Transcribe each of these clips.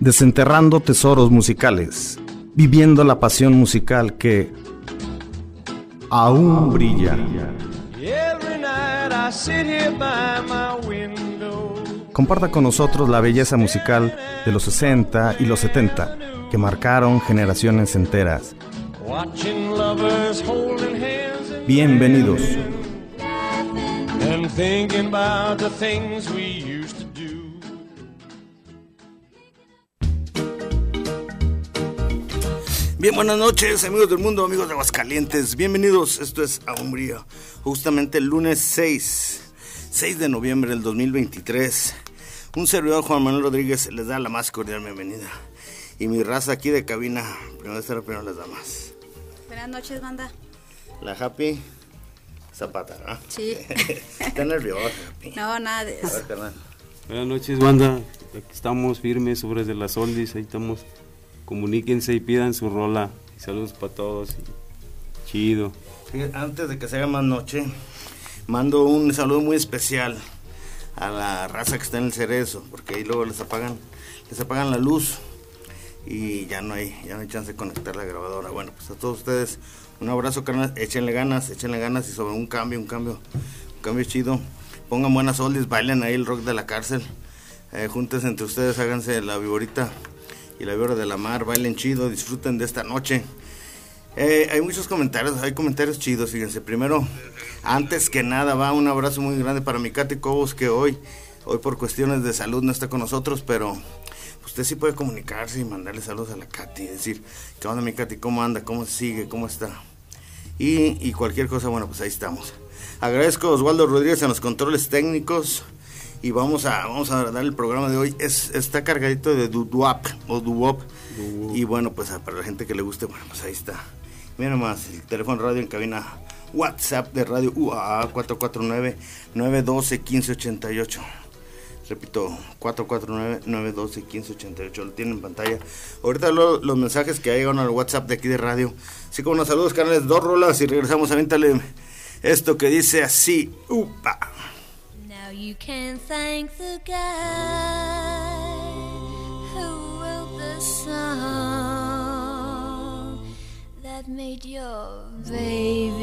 Desenterrando tesoros musicales, viviendo la pasión musical que aún brilla. Comparta con nosotros la belleza musical de los 60 y los 70 que marcaron generaciones enteras. Bienvenidos. Bien, buenas noches, amigos del mundo, amigos de Aguascalientes. Bienvenidos, esto es A Umbría. Justamente el lunes 6, 6 de noviembre del 2023. Un servidor, Juan Manuel Rodríguez, les da la más cordial bienvenida. Y mi raza aquí de cabina, primero de primero las damas. Buenas noches, banda. La Happy Zapata, ¿no? Sí. Está nerviosa, Happy. No, nada de eso. Buenas noches, banda. Aquí estamos firmes sobre de las oldies. Ahí estamos. Comuníquense y pidan su rola. saludos para todos. chido. Antes de que se haga más noche, mando un saludo muy especial a la raza que está en el cerezo, porque ahí luego les apagan, les apagan la luz y ya no hay, ya no hay chance de conectar la grabadora. Bueno, pues a todos ustedes un abrazo, carnal, échenle ganas, échenle ganas y sobre un cambio, un cambio, un cambio chido. Pongan buenas oldies, bailen ahí el rock de la cárcel. Eh, júntense entre ustedes, háganse la viborita y la víbora de la mar, bailen chido, disfruten de esta noche. Eh, hay muchos comentarios, hay comentarios chidos, fíjense. Primero, antes que nada, va un abrazo muy grande para mi Katy Cobos, que hoy, hoy por cuestiones de salud no está con nosotros, pero usted sí puede comunicarse y mandarle saludos a la Katy, decir, ¿qué onda mi Katy? ¿Cómo anda? ¿Cómo sigue? ¿Cómo está? Y, cualquier cosa, bueno, pues ahí estamos. Agradezco a Osvaldo Rodríguez en los controles técnicos y vamos a, vamos a dar el programa de hoy. Es, está cargadito de Duduap o Duwop. Y bueno, pues para la gente que le guste, bueno, pues ahí está. Mira más, el teléfono radio en cabina WhatsApp de radio UAA 449-912-1588. Repito, 449-912-1588. Lo tienen en pantalla. Ahorita los mensajes que llegan al WhatsApp de aquí de radio. Así como unos saludos, canales, dos rolas y regresamos. Avéntale esto que dice así. Upa. You can thank the guy who wrote the song that made your baby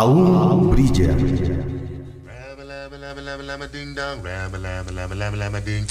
Aum Bridger. Ding dong, rabba lama lama lama ding.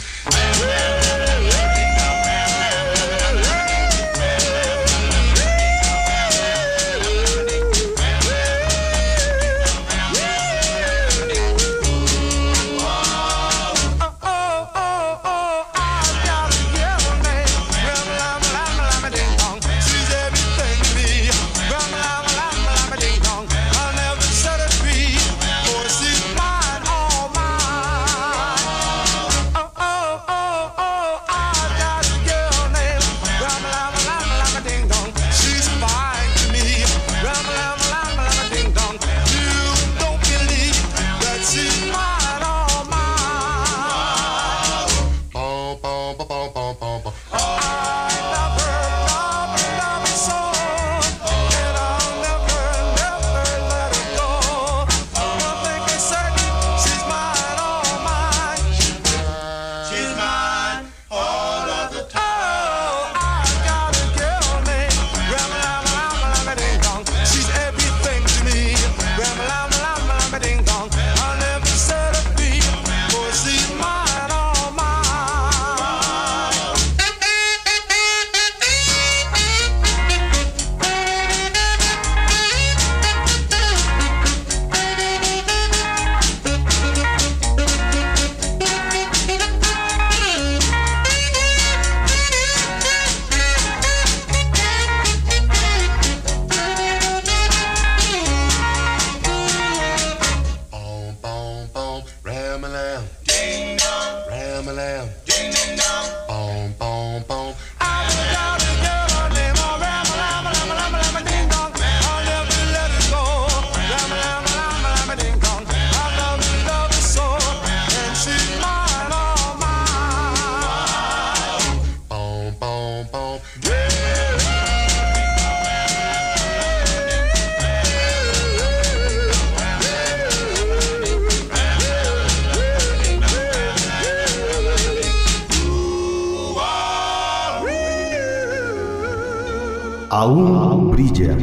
Aún brilla.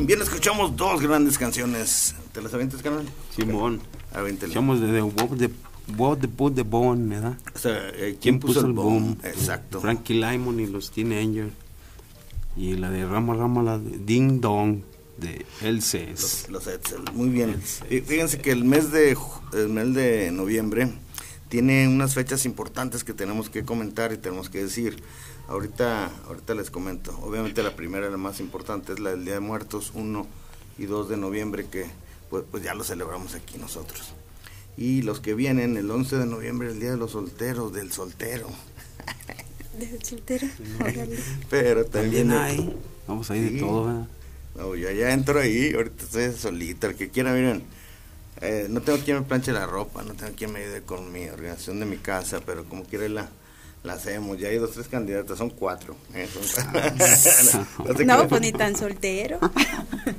Bien, escuchamos dos grandes canciones. ¿Te las avientes, canal? Simón. Avéntale. Escuchamos de What the, What the Put the Bone, ¿verdad? O sea, eh, ¿Quién puso el boom? Exacto. Frankie Lymon y los Teenagers. Y la de Rama Rama, la de Ding Dong de Elces. Los, los Edsel, muy bien. Y Fíjense que el mes de el mes de noviembre tiene unas fechas importantes que tenemos que comentar y tenemos que decir. Ahorita, ahorita les comento. Obviamente la primera, la más importante, es la del Día de Muertos, 1 y 2 de noviembre, que pues, pues ya lo celebramos aquí nosotros. Y los que vienen, el 11 de noviembre, el Día de los Solteros, del soltero. De soltero. Órale. Pero también... También hay. Vamos ahí Sí. de todo, ¿verdad? No, yo ya entro ahí, ahorita estoy solita, el que quiera, miren, eh, no tengo quien me planche la ropa, no tengo quien me ayude con mi organización de mi casa, pero como quiera la, la hacemos, ya hay dos, tres candidatas, son cuatro. ¿eh? Son- no, No, pues ni tan soltero.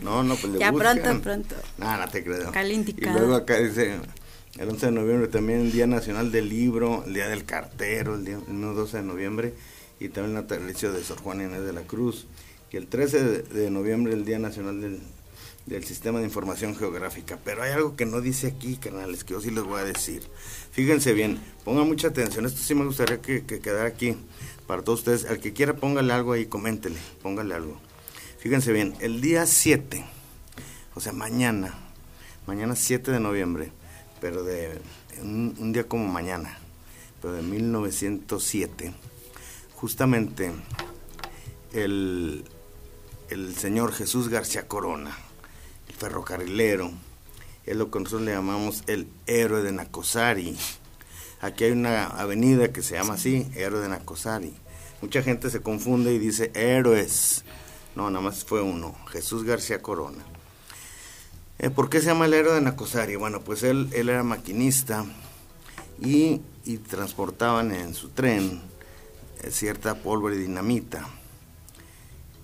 No, no, pues le Ya buscan. pronto, pronto. No, no te creo. Acá Y luego acá dice, el 11 de noviembre también el Día Nacional del Libro, el Día del Cartero, el día el mismo 12 de noviembre, y también el natalicio de Sor Juana Inés de la Cruz. Y el 13 de, de noviembre el Día Nacional del, del Sistema de Información Geográfica. Pero hay algo que no dice aquí, canales, que yo sí les voy a decir. Fíjense bien, pongan mucha atención, esto sí me gustaría que, que quedara aquí para todos ustedes. Al que quiera póngale algo ahí, coméntele, póngale algo. Fíjense bien, el día 7, o sea, mañana, mañana 7 de noviembre, pero de un, un día como mañana, pero de 1907, justamente el, el señor Jesús García Corona, ferrocarrilero, es lo que nosotros le llamamos el héroe de Nacosari. Aquí hay una avenida que se llama así, héroe de Nacosari. Mucha gente se confunde y dice héroes. No, nada más fue uno, Jesús García Corona. Eh, ¿Por qué se llama el héroe de Nacosari? Bueno, pues él, él era maquinista y, y transportaban en su tren eh, cierta pólvora y dinamita.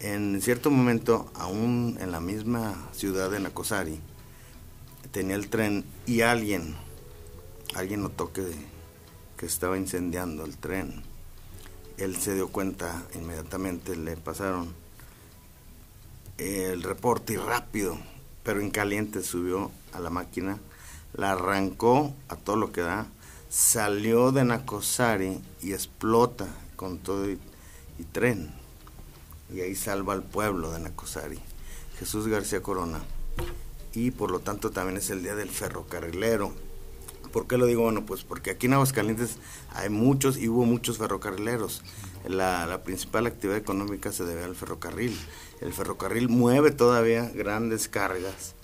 En cierto momento, aún en la misma ciudad de Nacosari, tenía el tren y alguien, alguien notó que, que estaba incendiando el tren. Él se dio cuenta inmediatamente, le pasaron el reporte y rápido, pero en caliente subió a la máquina, la arrancó a todo lo que da, salió de Nacosari y explota con todo y, y tren. Y ahí salva al pueblo de Nacosari. Jesús García Corona. Y por lo tanto también es el día del ferrocarrilero. ¿Por qué lo digo? Bueno, pues porque aquí en Aguascalientes hay muchos y hubo muchos ferrocarrileros. La, principal actividad económica se debe al ferrocarril. El ferrocarril mueve todavía grandes cargas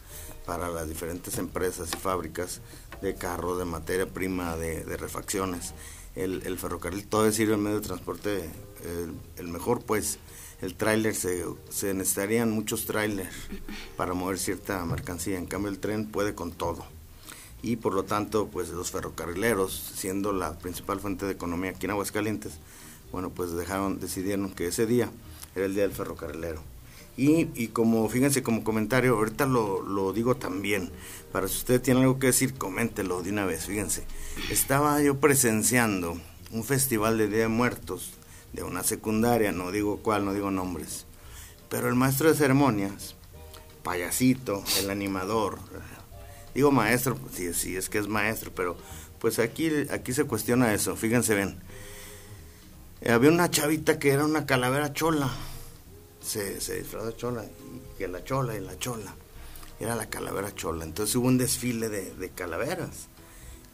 para las diferentes empresas y fábricas de carros, de materia prima, de, refacciones. El, el, ferrocarril todavía sirve el medio de transporte el, el mejor, pues el tráiler se, se necesitarían muchos tráilers para mover cierta mercancía. En cambio el tren puede con todo. Y por lo tanto pues los ferrocarrileros siendo la principal fuente de economía aquí en Aguascalientes bueno pues dejaron decidieron que ese día era el día del ferrocarrilero. Y, y como fíjense como comentario ahorita lo, lo digo también para si usted tiene algo que decir coméntelo de una vez fíjense. Estaba yo presenciando un festival de Día de Muertos de una secundaria no digo cuál no digo nombres pero el maestro de ceremonias payasito el animador digo maestro, si, si es que es maestro, pero pues aquí, aquí se cuestiona eso, fíjense bien. Eh, había una chavita que era una calavera chola, se, se disfrazó chola, y que la chola y la chola, era la calavera chola. Entonces hubo un desfile de, de calaveras,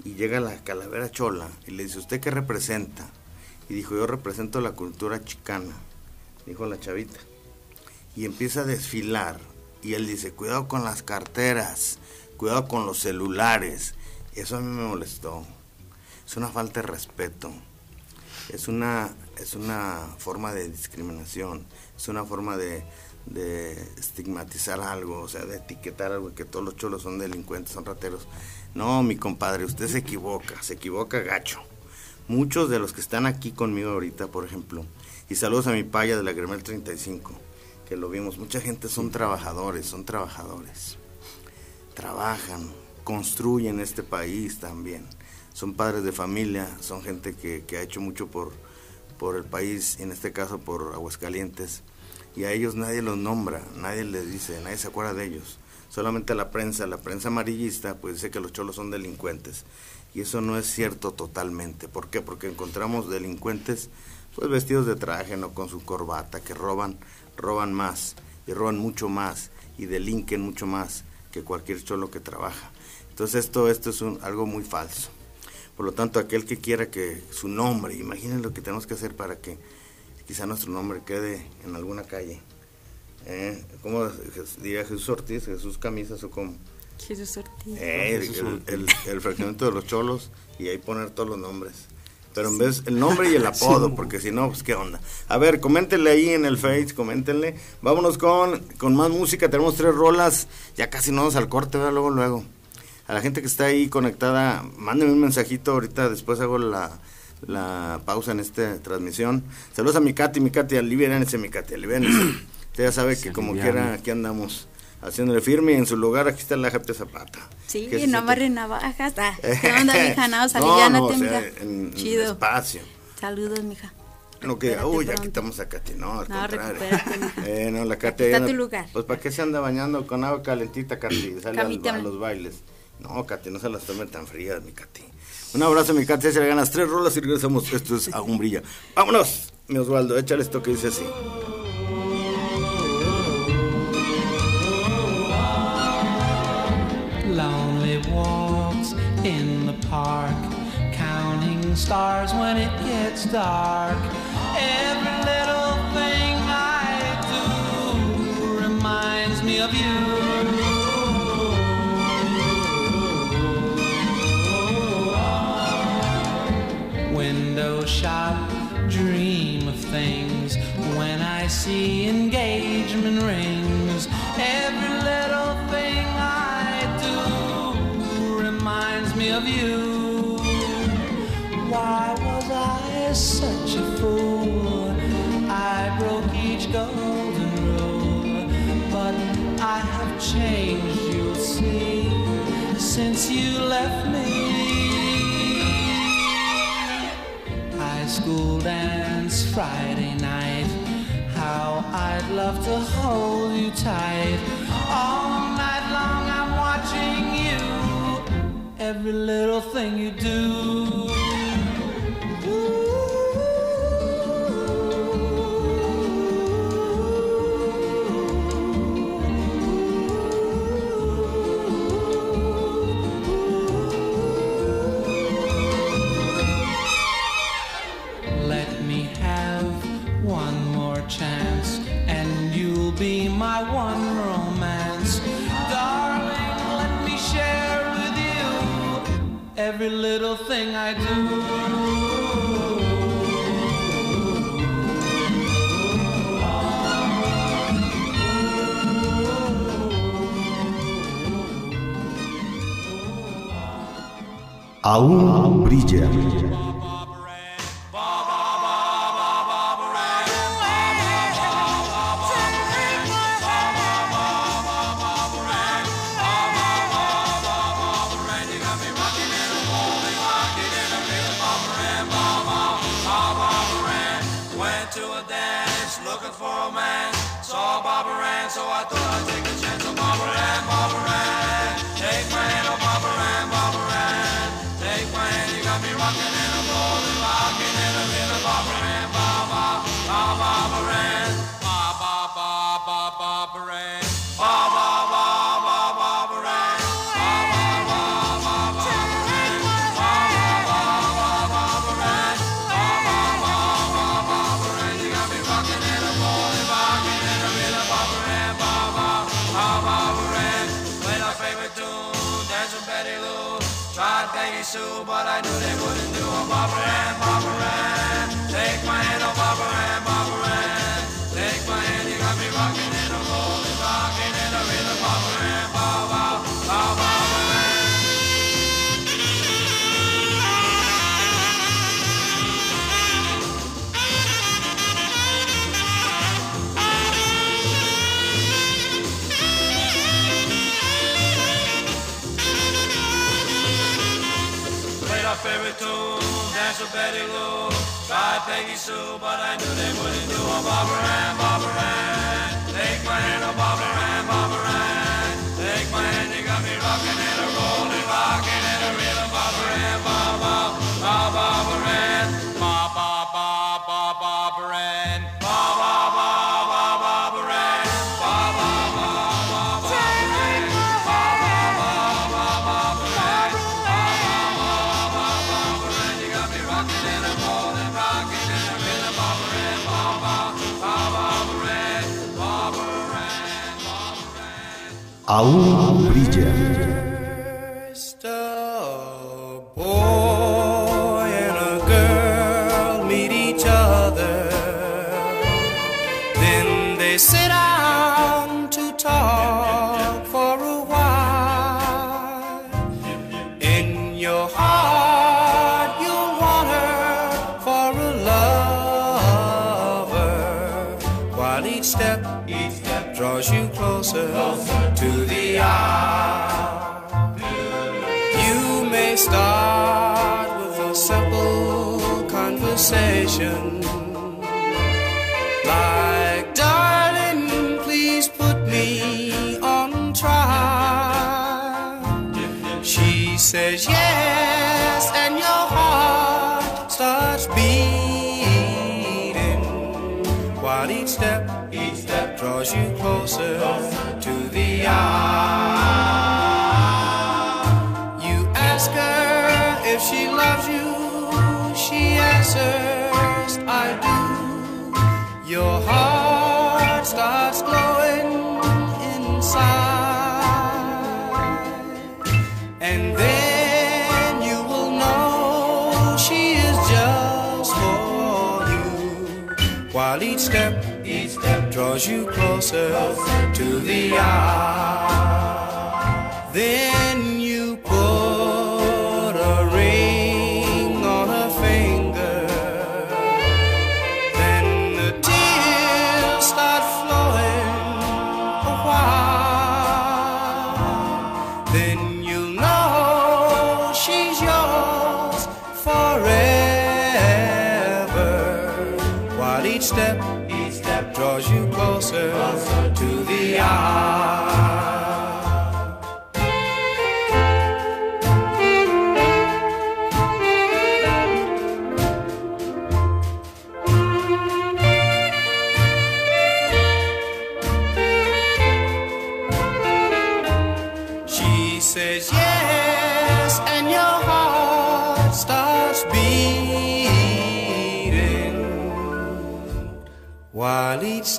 y llega la calavera chola, y le dice, ¿usted qué representa? Y dijo, yo represento la cultura chicana, dijo la chavita. Y empieza a desfilar, y él dice, cuidado con las carteras, cuidado con los celulares. Eso a mí me molestó. Es una falta de respeto. Es una, es una forma de discriminación. Es una forma de, de estigmatizar algo, o sea, de etiquetar algo, que todos los cholos son delincuentes, son rateros. No, mi compadre, usted se equivoca, se equivoca gacho. Muchos de los que están aquí conmigo ahorita, por ejemplo, y saludos a mi paya de la Gremel 35, que lo vimos, mucha gente son trabajadores, son trabajadores trabajan, construyen este país también. Son padres de familia, son gente que, que, ha hecho mucho por, por el país, en este caso por Aguascalientes. Y a ellos nadie los nombra, nadie les dice, nadie se acuerda de ellos. Solamente la prensa, la prensa amarillista, pues dice que los cholos son delincuentes. Y eso no es cierto totalmente. ¿Por qué? Porque encontramos delincuentes pues vestidos de traje, no con su corbata, que roban, roban más, y roban mucho más, y delinquen mucho más que cualquier cholo que trabaja. Entonces esto, esto es un, algo muy falso. Por lo tanto, aquel que quiera que su nombre, imaginen lo que tenemos que hacer para que quizá nuestro nombre quede en alguna calle. ¿Eh? ¿Cómo diría Jesús Ortiz? ¿Jesús Camisas o cómo? Jesús Ortiz. Eh, el, el, el, fraccionamiento de los cholos y ahí poner todos los nombres. Pero en vez el nombre y el apodo, porque si no, pues qué onda. A ver, coméntenle ahí en el Face, coméntenle. Vámonos con, con más música, tenemos tres rolas, ya casi no vamos al corte, ¿verdad? luego, luego. A la gente que está ahí conectada, mándenme un mensajito, ahorita después hago la, la pausa en esta transmisión. Saludos a mi Katy, mi Katy, aliviánense, mi Katy, aliviánense. Usted ya sabe que como quiera, aquí andamos haciéndole firme y en su lugar aquí está la Jape Zapata. Sí, no amarre navajas. Ah, ¿Qué onda, mija? No, aliviánate, no, o sea, mija. En, Chido. Espacio. Saludos, mija. No que, uy, ya pronto. quitamos a Katy, no, al No, contrario. Eh, no, la Katy Aquí está anda- tu lugar. Pues, ¿para qué se anda bañando con agua calentita, Katy? Sale al- a los bailes. No, Katy, no se las tomen tan frías, mi Katy. Un abrazo, mi Katy, se le ganas tres rolas y regresamos. Esto es Aún Brilla. ¡Vámonos! Mi Osvaldo, échale esto que dice así. Park, counting stars when it gets dark. Every little thing I do reminds me of you. Window shop, dream of things when I see engagement such a fool. I broke each golden rule, but I have changed, you'll see, since you left me. High school dance Friday night. How I'd love to hold you tight all night long. I'm watching you, every little thing you do. every little thing I do. brilla. dance with Betty Lou, tried Peggy Sue, but I knew they wouldn't do a Barbara Ann, Barbara Ann. Take my hand, oh Barbara Ann, Barbara Ann. Take my hand. Aul Brídia. draws you closer to the eye. Then you put a ring on her finger. Then the tears start flowing a while. Then you know she's yours forever. While each step that draws you closer, closer to the eye.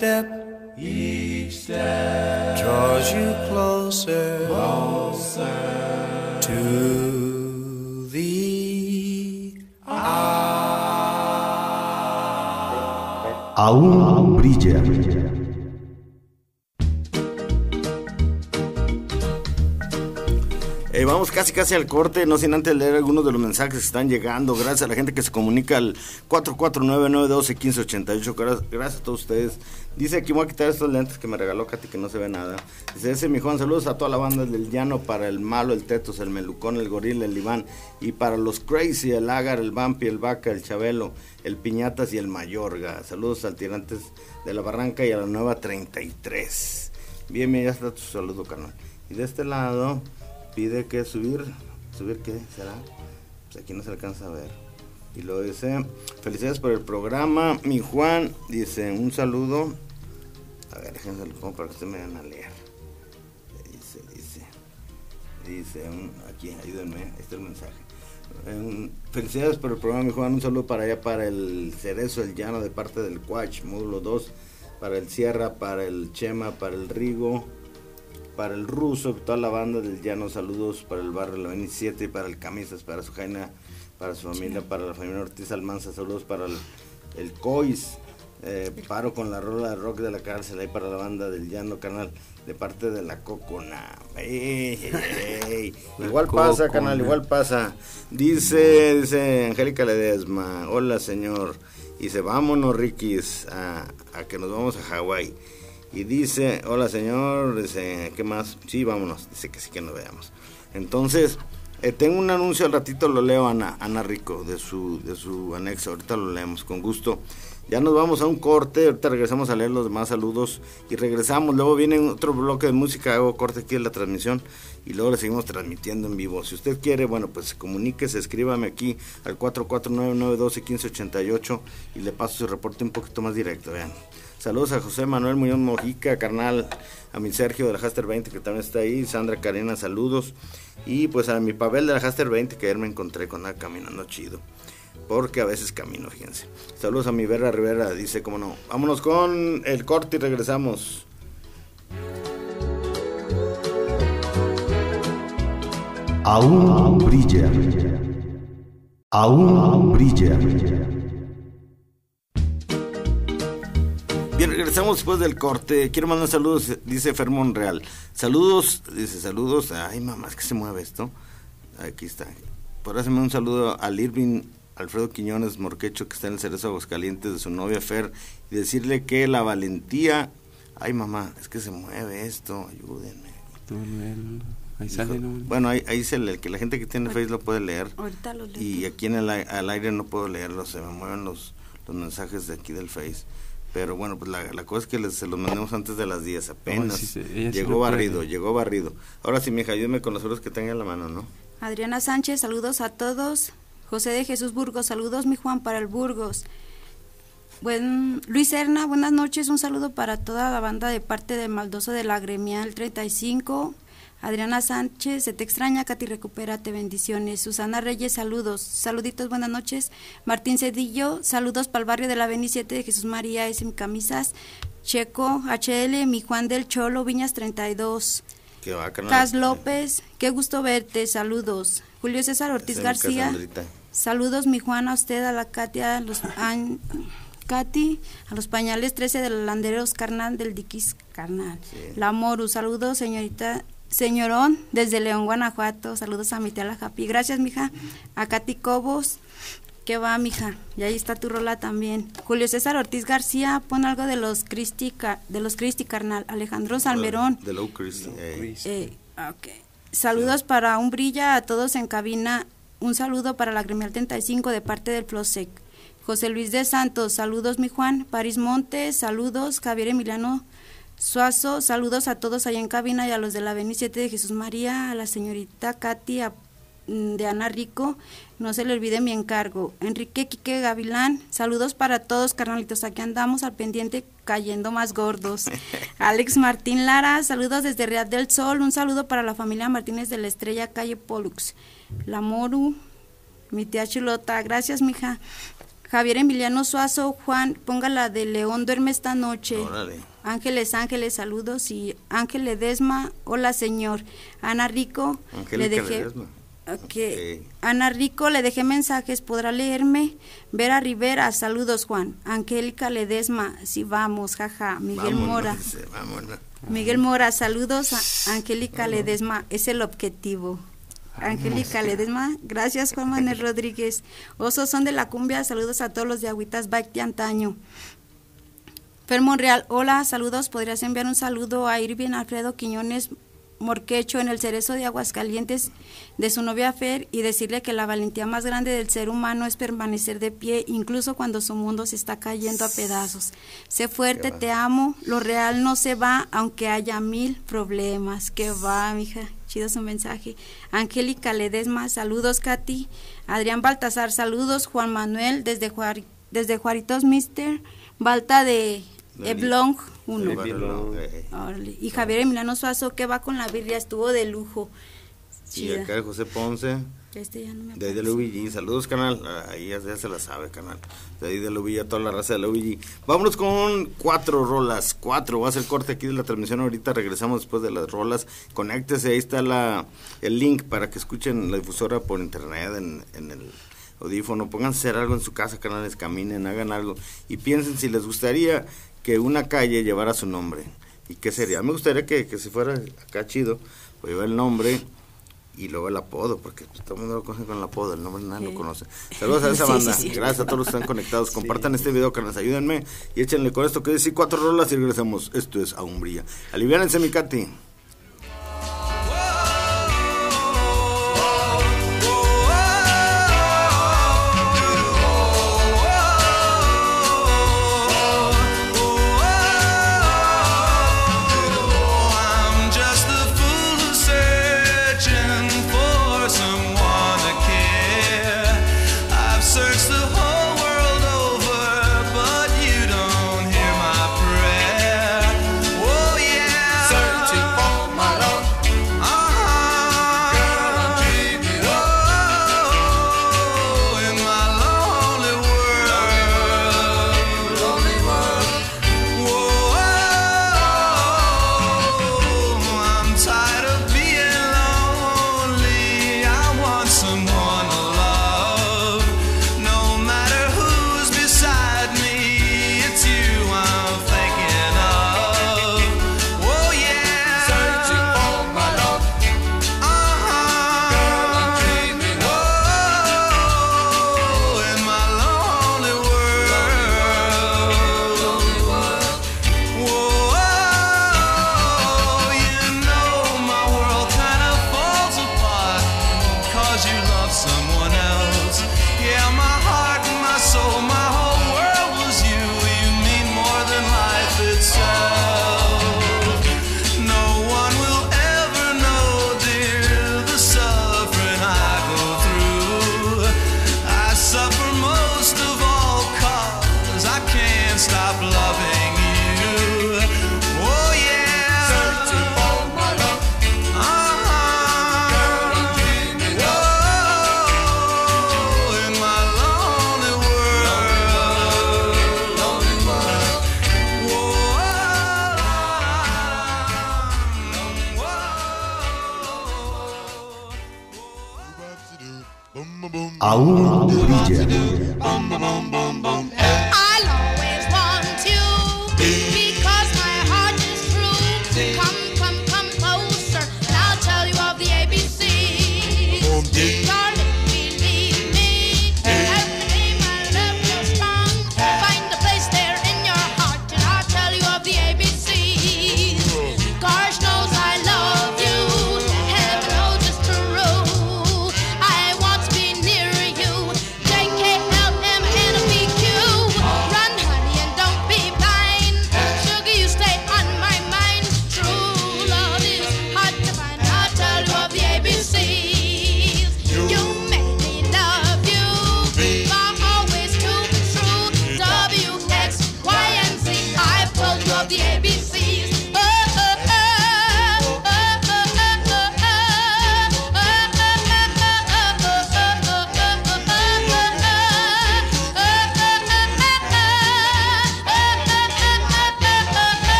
Step, casi casi al corte, no sin antes leer algunos de los mensajes que están llegando. Gracias a la gente que se comunica al 449-912-1588. Gracias, a todos ustedes. Dice aquí voy a quitar estos lentes que me regaló Katy que no se ve nada. Dice ese mi Juan, saludos a toda la banda del llano para el malo, el tetos, el melucón, el gorila, el Iván. Y para los crazy, el ágar, el vampi, el vaca, el chabelo, el piñatas y el mayorga. Saludos al tirantes de la barranca y a la nueva 33. Bien, bien, ya está tu saludo, carnal. Y de este lado pide que subir, subir qué será, pues aquí no se alcanza a ver. Y luego dice, felicidades por el programa, mi Juan, dice, un saludo, a ver, déjense lo pongo para que ustedes me vayan a leer. Dice, dice, dice, aquí, ayúdenme, ahí está el mensaje. Eh, felicidades por el programa, mi Juan, un saludo para allá, para el Cerezo, el Llano, de parte del Cuach, módulo 2, para el Sierra, para el Chema, para el Rigo, para el ruso, toda la banda del llano, saludos para el barrio La 27, para el Camisas, para su jaina, para su familia, para la familia Ortiz Almanza, saludos para el, el Cois, eh, paro con la rola de rock de la cárcel, ahí para la banda del llano, canal, de parte de la Cocona. Ey, ey, ey. Igual pasa, canal, igual pasa. Dice, dice Angélica Ledesma, hola señor. Y dice, vámonos, Rikis, a, a que nos vamos a Hawái. Y dice, hola señor, dice, ¿qué más? Sí, vámonos, dice que sí que nos veamos. Entonces, eh, tengo un anuncio, al ratito lo leo Ana, Ana Rico, de su, de su anexo, ahorita lo leemos con gusto. Ya nos vamos a un corte, ahorita regresamos a leer los demás saludos y regresamos. Luego viene otro bloque de música, hago corte aquí en la transmisión y luego le seguimos transmitiendo en vivo. Si usted quiere, bueno, pues comuníquese, escríbame aquí al 449-912-1588 y le paso su reporte un poquito más directo, vean. Saludos a José Manuel Muñoz Mojica, carnal, a mi Sergio de la Haster 20 que también está ahí, Sandra Karina, saludos. Y pues a mi Pavel de la Haster 20 que ayer me encontré con él caminando chido. Porque a veces camino, fíjense. Saludos a mi Vera Rivera, dice como no. Vámonos con el corte y regresamos. Aún brilla. Aún brilla. Bien, regresamos después del corte. Quiero mandar saludos, dice Fermón Real. Saludos, dice saludos. Ay, mamá, es que se mueve esto. Aquí está. Por hacerme un saludo al Irving Alfredo Quiñones Morquecho, que está en el Cerezo Aguascalientes, de su novia Fer, y decirle que la valentía. Ay, mamá, es que se mueve esto, ayúdenme. Ahí sale, ¿no? Bueno, ahí, ahí se lee, que la gente que tiene Facebook lo puede leer. Ahorita lo leo. Y aquí en el al aire no puedo leerlo, se me mueven los, los mensajes de aquí del Face. Pero bueno, pues la, la cosa es que les, se los mandemos antes de las 10 apenas. sí, sí, llegó puede. barrido, llegó barrido. Ahora sí, mija, ayúdame con los euros que tenga en la mano, ¿no? Adriana Sánchez, saludos a todos. José de Jesús Burgos, saludos mi Juan para el Burgos. Buen, Luis Serna, buenas noches, un saludo para toda la banda de parte de Maldoso de la Gremial 35. Adriana Sánchez, se te extraña, Katy, recupérate, bendiciones. Susana Reyes, saludos. Saluditos, buenas noches. Martín Cedillo, saludos para el barrio de la 27 de Jesús María, SM Camisas. Checo, HL, mi Juan del Cholo, Viñas 32. Que va, carnal. Cas López, qué gusto verte, saludos. Julio César Ortiz es García, Casandrita. Saludos mi Juan a usted, a la Katia, a los a Katy, a los pañales 13 de los landeros carnal del Diquis carnal. La Moru, saludos señorita, señorón, desde León, Guanajuato, saludos a mi tía la Japi, gracias mija, a Katy Cobos, ¿Qué va, mija? Y ahí está tu rola también. Julio César Ortiz García, pon algo de los Cristi, de los Cristi carnal. Alejandro Salmerón, De Low Christie. eh. eh, ok. Saludos para un brilla a todos en cabina. Un saludo para la Gremial 35 de parte del Flosec. José Luis de Santos, saludos mi Juan. París Montes, saludos. Javier Emiliano Suazo, saludos a todos allá en cabina y a los de la 27 de Jesús María, a la señorita Katy, de Ana Rico. No se le olvide mi encargo. Enrique Quique Gavilán, saludos para todos, carnalitos. Aquí andamos al pendiente cayendo más gordos. Alex Martín Lara, saludos desde Real del Sol. Un saludo para la familia Martínez de la Estrella, calle Pollux. La Moru, mi tía Chulota, gracias, mija. Javier Emiliano Suazo, Juan, ponga la de León duerme esta noche. Órale. Ángeles, Ángeles, saludos y Ángel Ledesma, hola señor. Ana Rico, le dejé. Ledesma. Ok. Ana Rico, le dejé mensajes, podrá leerme. Vera Rivera, saludos Juan. Angélica Ledesma, sí vamos, jaja. Miguel Vámonos, Mora. vámonos. Miguel Mora, saludos a Angélica Ledesma, es el objetivo. Angélica Ledesma, gracias Juan Manuel Rodríguez. Osos son de la cumbia, saludos a todos los de Agüitas Bike de antaño. Fer Monreal, hola, saludos, podrías enviar un saludo a Irving Alfredo Quiñones Morquecho en el cerezo de Aguascalientes de su novia Fer y decirle que la valentía más grande del ser humano es permanecer de pie incluso cuando su mundo se está cayendo a pedazos. Sé fuerte, te amo, lo real no se va aunque haya mil problemas. Que va, mija, chido su mensaje. Angélica Ledesma, saludos Katy. Adrián Baltasar, saludos. Juan Manuel desde, Juari- desde Juaritos Mister. Balta De Eblong 1. Eblong. Eh. Y Javier Emiliano Suazo, que va con la birria, estuvo de lujo. Y Chida. acá José Ponce, Ya este ya no me de ahí de. LUVG. Saludos, canal. Ah, Ahí ya, ya se la sabe, canal. De ahí de LUVG, a toda la raza de LUVG. Vámonos con cuatro rolas. Cuatro. Va a ser corte aquí de la transmisión. Ahorita regresamos después de las rolas. Conéctese. Ahí está la, el link para que escuchen la difusora por internet en, en el audífono. Pónganse a hacer algo en su casa, canales. Caminen, hagan algo. Y piensen si les gustaría que una calle llevara su nombre. ¿Y qué sería? Me gustaría que, que si fuera acá chido, pues llevar el nombre y luego el apodo, porque todo el mundo lo conoce con el apodo, el nombre nadie lo conoce. Saludos a esa Sí, banda, sí, sí. gracias a todos los que están conectados. Compartan este video, que nos ayúdenme y échenle con esto que decir cuatro rolas y regresamos. Esto es Aún Brilla. Aliviánense, mi Katy.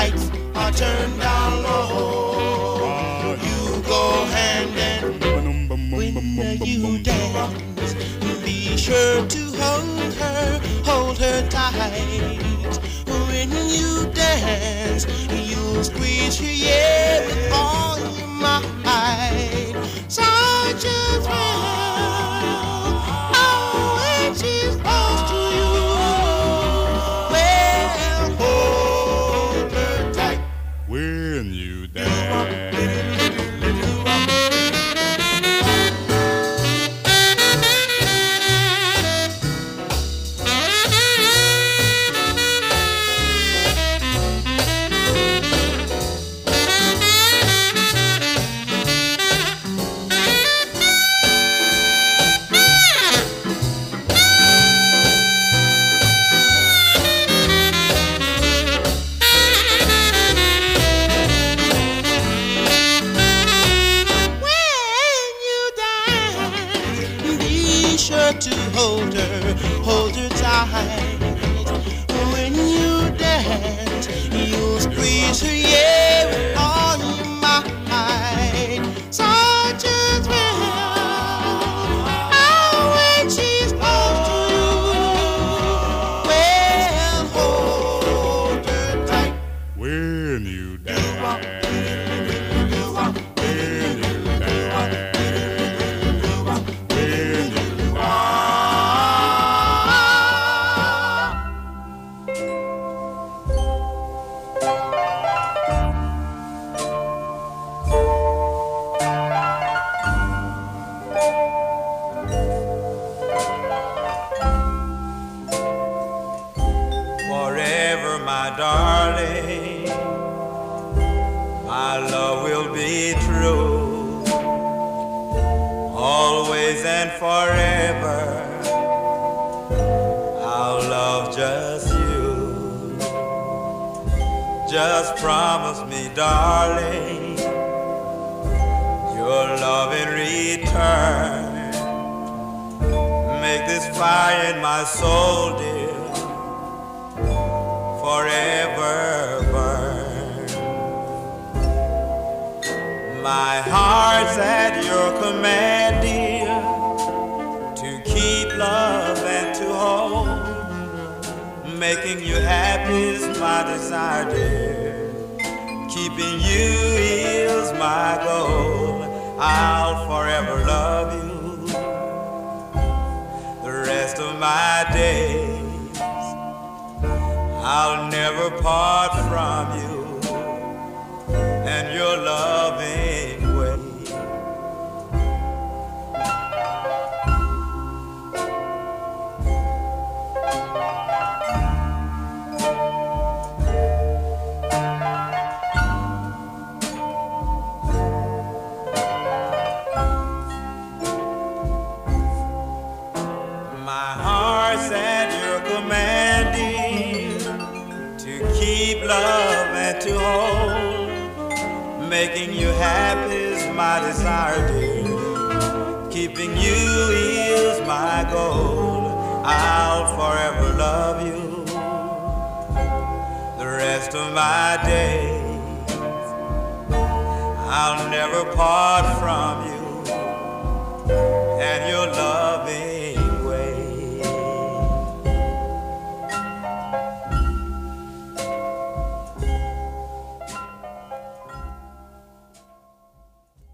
Lights are turned down low. You go hand in when you dance. Be sure to hold her, hold her tight. When you dance, you'll squeeze her, yeah, with all your might. Such a thrill. My heart's at your command, dear, to keep love and to hold. Making you happy is my desire, dear. Keeping you is my goal. I'll forever love you the rest of my days. I'll never part from you and your loving happy is my desire, dear. Keeping you is my goal. I'll forever love you the rest of my days. I'll never part from you and your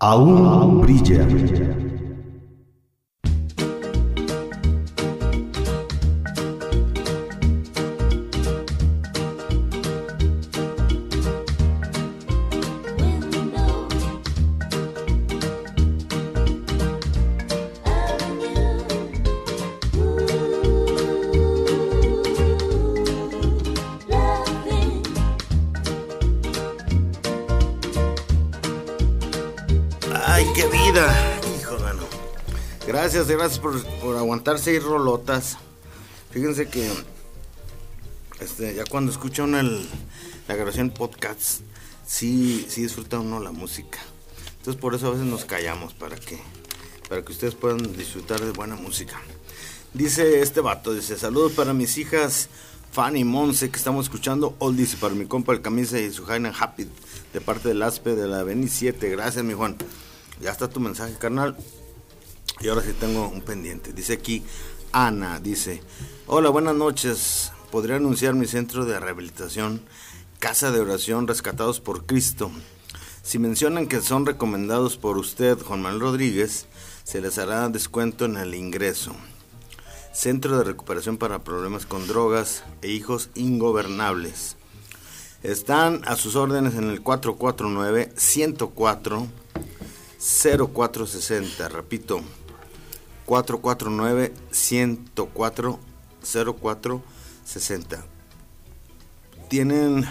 aún brilla. Gracias, por, por aguantar seis rolotas. Fíjense que este, ya cuando escucha uno el- la grabación podcast, sí, sí disfruta uno la música. Entonces por eso a veces nos callamos para que, para que ustedes puedan disfrutar de buena música. Dice este vato, dice, saludos para mis hijas Fanny y Monse que estamos escuchando Oldies y para mi compa el camisa y su Jaina Happy de parte del ASPE de la Beni 7. Gracias mi Juan. Ya está tu mensaje, carnal. Y ahora sí tengo un pendiente. Dice aquí Ana, dice, hola, buenas noches. ¿Podría anunciar mi centro de rehabilitación, Casa de Oración Rescatados por Cristo? Si mencionan que son recomendados por usted, Juan Manuel Rodríguez, se les hará descuento en el ingreso. Centro de Recuperación para Problemas con Drogas e Hijos Ingobernables. Están a sus órdenes en el 449-104-0460. Repito, 449-104-0460. Tienen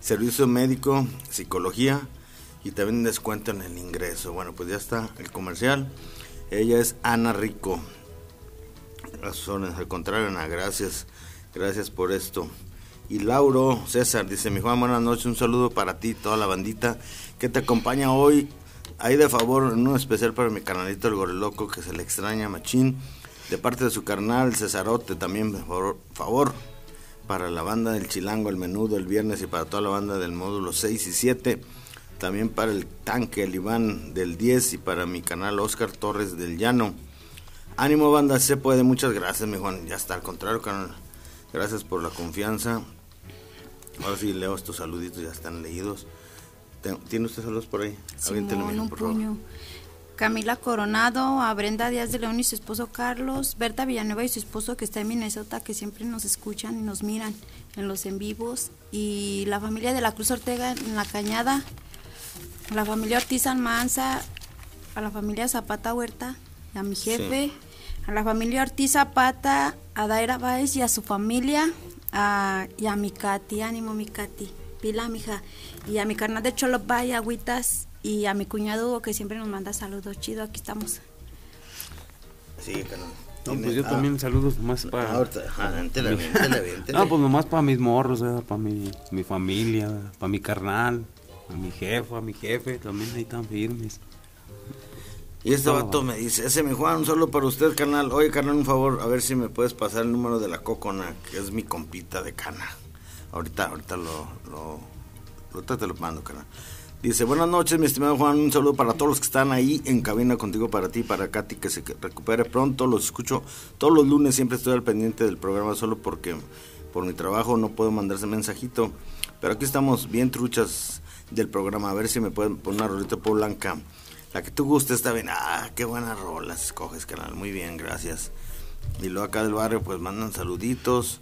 servicio médico, psicología y también descuento en el ingreso. Bueno, pues ya está el comercial. Ella es Ana Rico. Órdenes, al contrario, Ana, gracias. Gracias por esto. Y Lauro César dice, mi Juan, buenas noches, un saludo para ti, toda la bandita que te acompaña hoy. Ahí de favor, uno especial para mi carnalito el Goreloco, que se le extraña machín. De parte de su carnal Cesarote, también por favor, para la banda del Chilango, el Menudo, el Viernes y para toda la banda del módulo 6 y 7. También para el tanque, el Iván del 10 y para mi canal Oscar Torres del Llano. Ánimo banda, se puede, muchas gracias mi Juan. Ya está, al contrario, carnal. Gracias por la confianza. Ahora sí leo estos saluditos, ya están leídos. ¿Tiene usted saludos por ahí? Simón, un por favor. puño. Camila Coronado, a Brenda Díaz de León y su esposo Carlos, Berta Villanueva y su esposo que está en Minnesota, que siempre nos escuchan y nos miran en los en vivos, y la familia de la Cruz Ortega en la Cañada, la familia Ortiz Almanza, a la familia Zapata Huerta, a mi jefe, a la familia Ortiz Zapata, a Daira Báez y a su familia, a- y a mi Katy, ánimo mi Katy, pila mija, y a mi carnal de Cholopay, agüitas, y a mi cuñado Hugo, que siempre nos manda saludos, chido, aquí estamos. Sí, carnal. No, pues yo ah, también saludos más para... ahorita, ajá, aviéntele, aviéntele. Ah, pues nomás para mis morros, para mi, mi familia, para mi carnal, a mi jefe, a mi jefe, también ahí están firmes. Y este No. vato me dice, ese mi Juan, solo para usted, carnal. Oye, carnal, un favor, a ver si me puedes pasar el número de la Cocona, que es mi compita de cana. Ahorita, ahorita lo, lo, ahorita te lo mando, carnal. Dice, buenas noches, mi estimado Juan, un saludo para todos los que están ahí en cabina contigo, para ti, para Katy, que se recupere pronto. Los escucho todos los lunes, siempre estoy al pendiente del programa, solo porque por mi trabajo no puedo mandarse mensajito. Pero aquí estamos bien truchas del programa, a ver si me pueden poner una rolita por blanca. La que tú gustes está bien. Ah, qué buenas rolas escoges, canal. Muy bien, gracias. Y luego acá del barrio, pues mandan saluditos.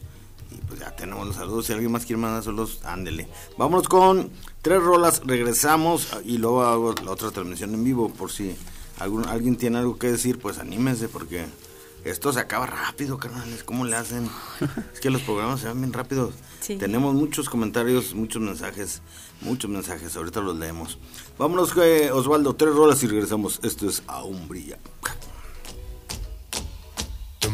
Y pues ya tenemos los saludos. Si alguien más quiere mandar saludos, ándele. Vámonos con tres rolas. Regresamos y luego hago la otra transmisión en vivo. Por si algún, alguien tiene algo que decir, pues anímense porque esto se acaba rápido, carnales. ¿Cómo le hacen? es que los programas se van bien rápido. Sí. Tenemos muchos comentarios, muchos mensajes, muchos mensajes. Ahorita los leemos. Vámonos, eh, Osvaldo, tres rolas y regresamos. Esto es Aún Brilla.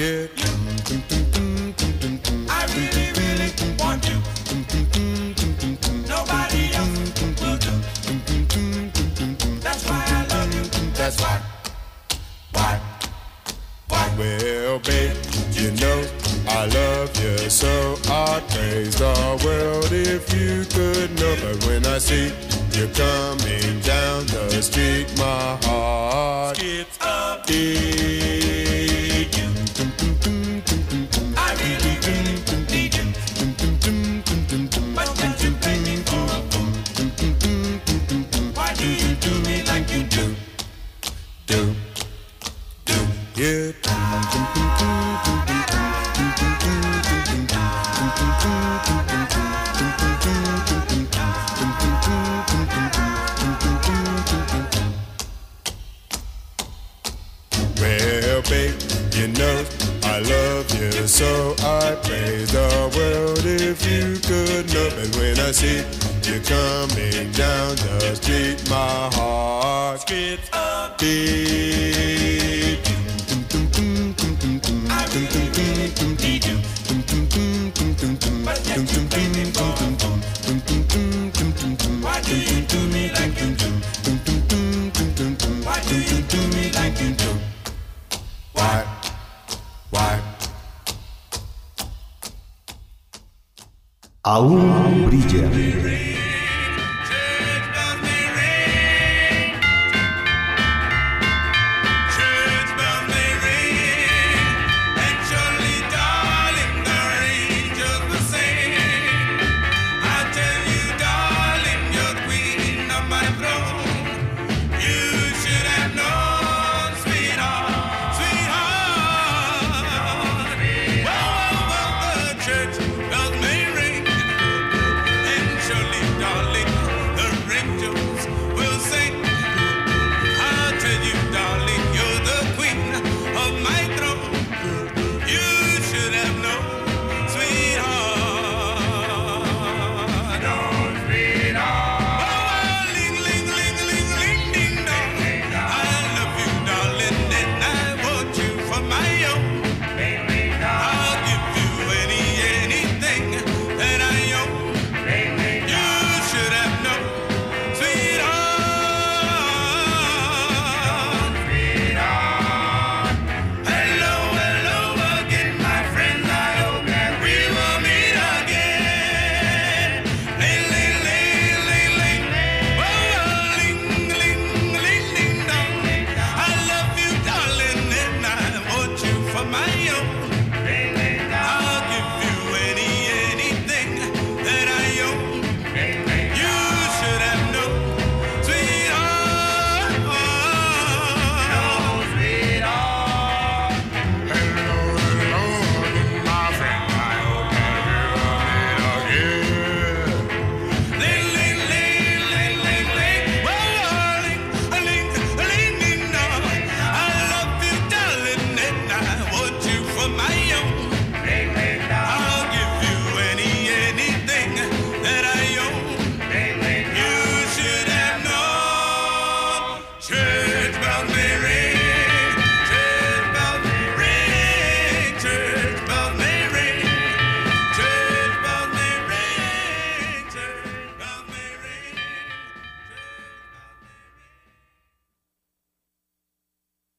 Yeah. I really, really want you. Nobody else will do. That's why I love you. That's why. Why? Why? Well, babe, you know I love you so. I'd praise the world if you could know. But when I see you coming down the street, my heart skips a beat. Well, babe, you know I love you, so I praise the world if you could know. But when I see you coming down just street, my heart skips a beat. Aún brilla.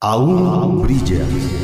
Aún brilla.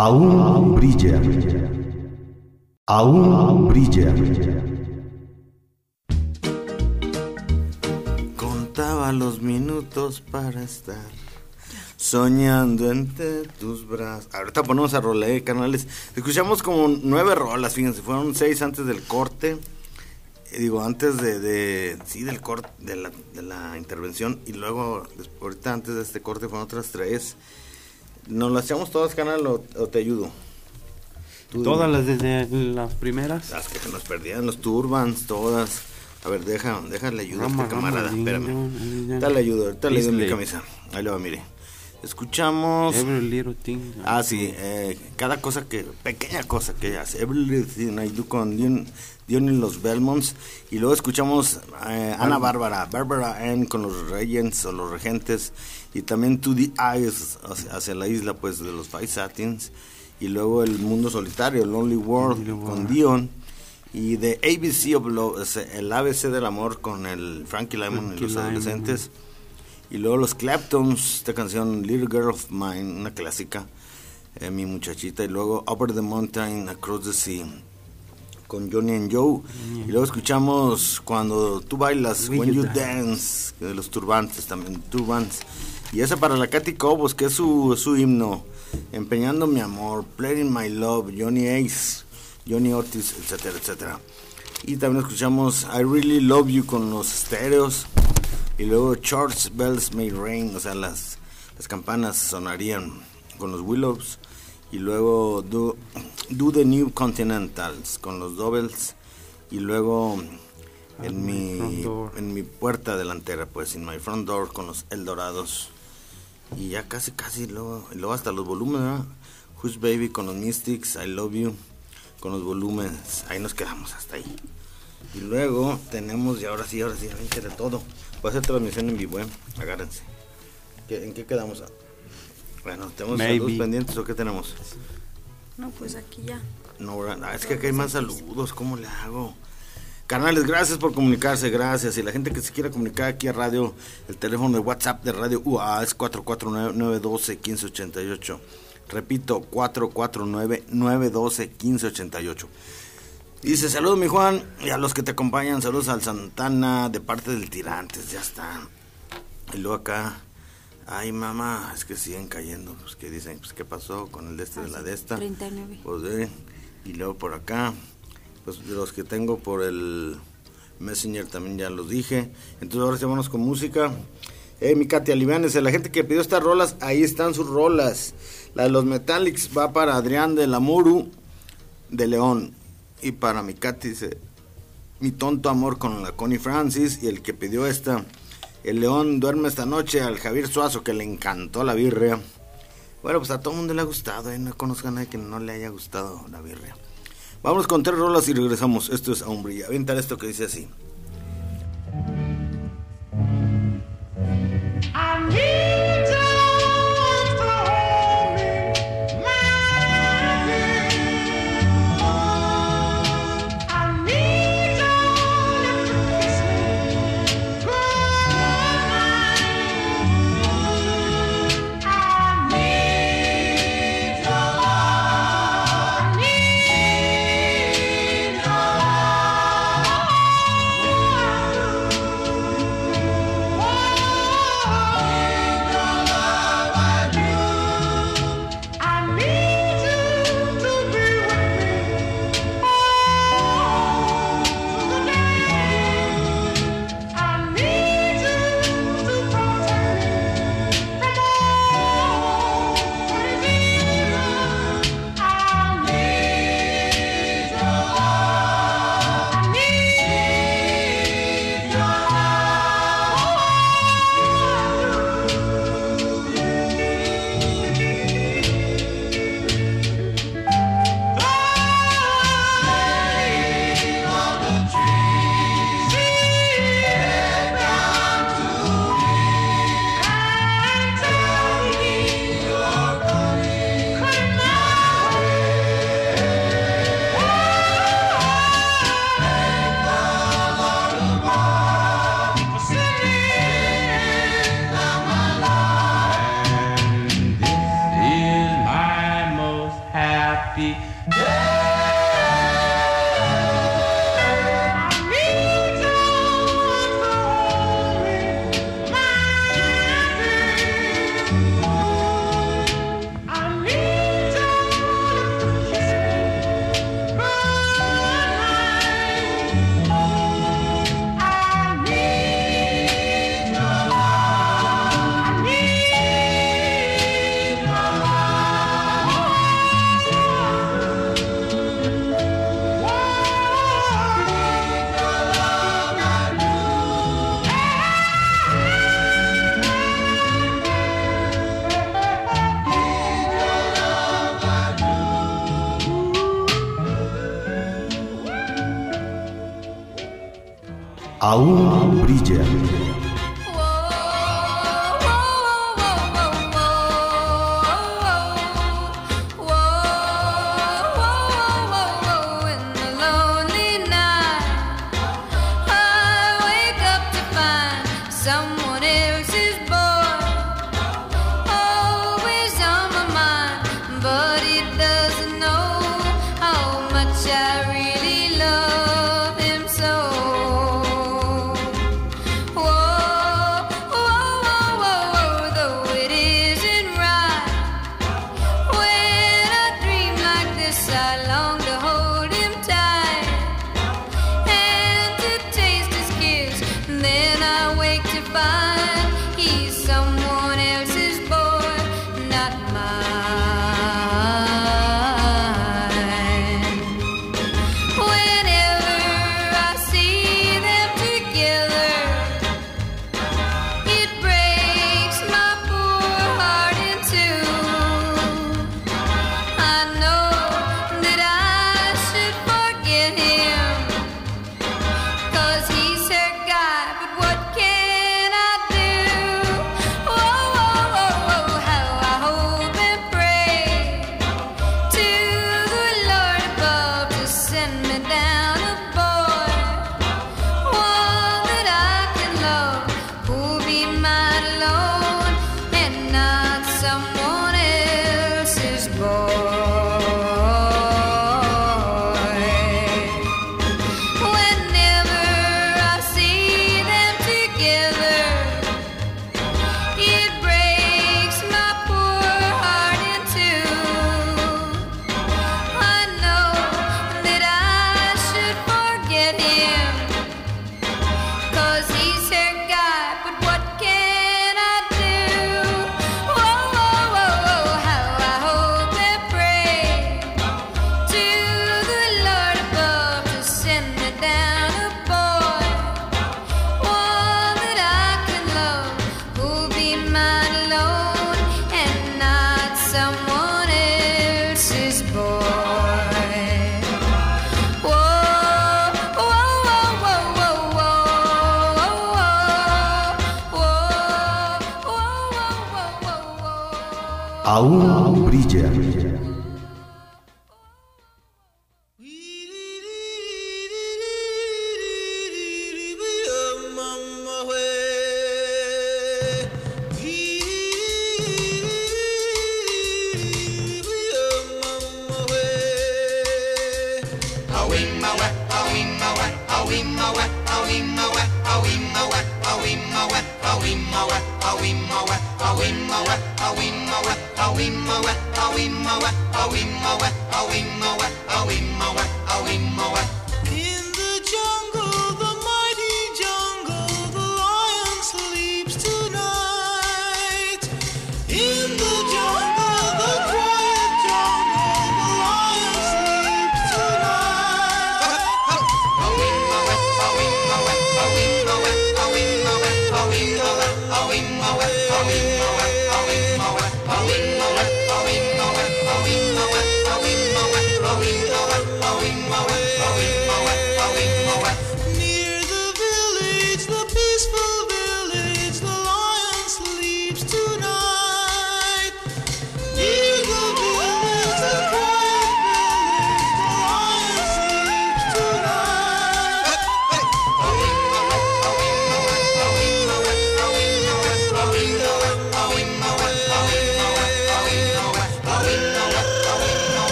Aún brilla. Aún brilla. Contaba los minutos para estar soñando entre tus brazos. Ahorita ponemos a rolear, canales. Escuchamos como nueve rolas, fíjense, fueron seis antes del corte. Eh, digo, antes de, sí, del corte, de la, intervención. Y luego, ahorita antes de este corte, fueron otras tres. ¿Nos las echamos todas, canal, o, o te ayudo? Tú Todas dime. las desde las primeras. Las que se nos perdían, los turbans, todas. A ver, deja, déjale ayuda a Rama, este rama, camarada, ding, espérame. dong. Dale ayuda, ahorita le en mi camisa. Ahí lo va, mire. Escuchamos... Every little thing. Ah, sí, eh, cada cosa que, pequeña cosa que hace, Everything I Do con Dion, Dion y los Belmonts. Y luego escuchamos eh, Ana Bárbara, Bárbara Ann con los Regents o los Regentes. Y también To the Eyes hacia, hacia la isla pues de los Five Satins. Y luego El Mundo Solitario, Lonely World Lonely con World. Dion. Y de ABC of Love, el ABC del amor con el Frankie Lymon y los adolescentes. Y luego los Claptons, esta canción Little Girl of Mine, una clásica, eh, mi muchachita. Y luego Over the Mountain, Across the Sea, con Johnny and Joe. Y luego escuchamos cuando tú bailas, When When You You Dance, de los Turbantes también, Turbans. Y esa para la Katy Cobos, que es su, su himno. Empeñando mi amor, Playing My Love, Johnny Ace, Johnny Otis, etcétera, etcétera. Y también escuchamos I Really Love You con los estéreos. Y luego Church Bells May Rain, o sea, las, las campanas sonarían con los Willows. Y luego Do, Do the New Continentals con los Doubles. Y luego en front mi, en mi puerta delantera, pues, en my front door con los Eldorados. Y ya casi, casi, luego, luego hasta los volúmenes, ¿verdad? Who's Baby con los Mystics, I Love You con los volúmenes. Ahí nos quedamos hasta ahí. Y luego tenemos, y ahora sí, ahora sí, ahorita de todo. Voy a hacer transmisión en vivo, ¿eh? Agárrense. ¿Qué- ¿En qué quedamos? Bueno, ¿tenemos Maybe. saludos pendientes o qué tenemos? No, pues aquí ya. No. Ah, es que aquí hay más saludos, ¿cómo le hago? Canales, gracias por comunicarse, gracias. Y la gente que se quiera comunicar aquí a radio, el teléfono de WhatsApp de Radio UA es 449-912-1588. Repito, 449-912-1588. Dice, saludos mi Juan, y a los que te acompañan, saludos al Santana de parte del Tirantes, ya está. Y luego acá, ay mamá, es que siguen cayendo, pues que dicen, pues qué pasó con el de este de la de esta. 39. Pues, eh, y luego por acá, pues los que tengo por el Messenger también ya los dije. Entonces ahora sí vámonos con música. Eh, mi Katy, aliviánese. La gente que pidió estas rolas, ahí están sus rolas. La de los Metallics va para Adrián de Lamuru de León. Y para mi Katy dice, mi tonto amor con la Connie Francis. Y el que pidió esta, el León duerme esta noche al Javier Suazo, que le encantó la birria. Bueno, pues a todo el mundo le ha gustado, ¿eh? No conozco a nadie que no le haya gustado la birria. Vamos con tres rolas y regresamos. Esto es Aumbrilla. Avientar esto que dice así.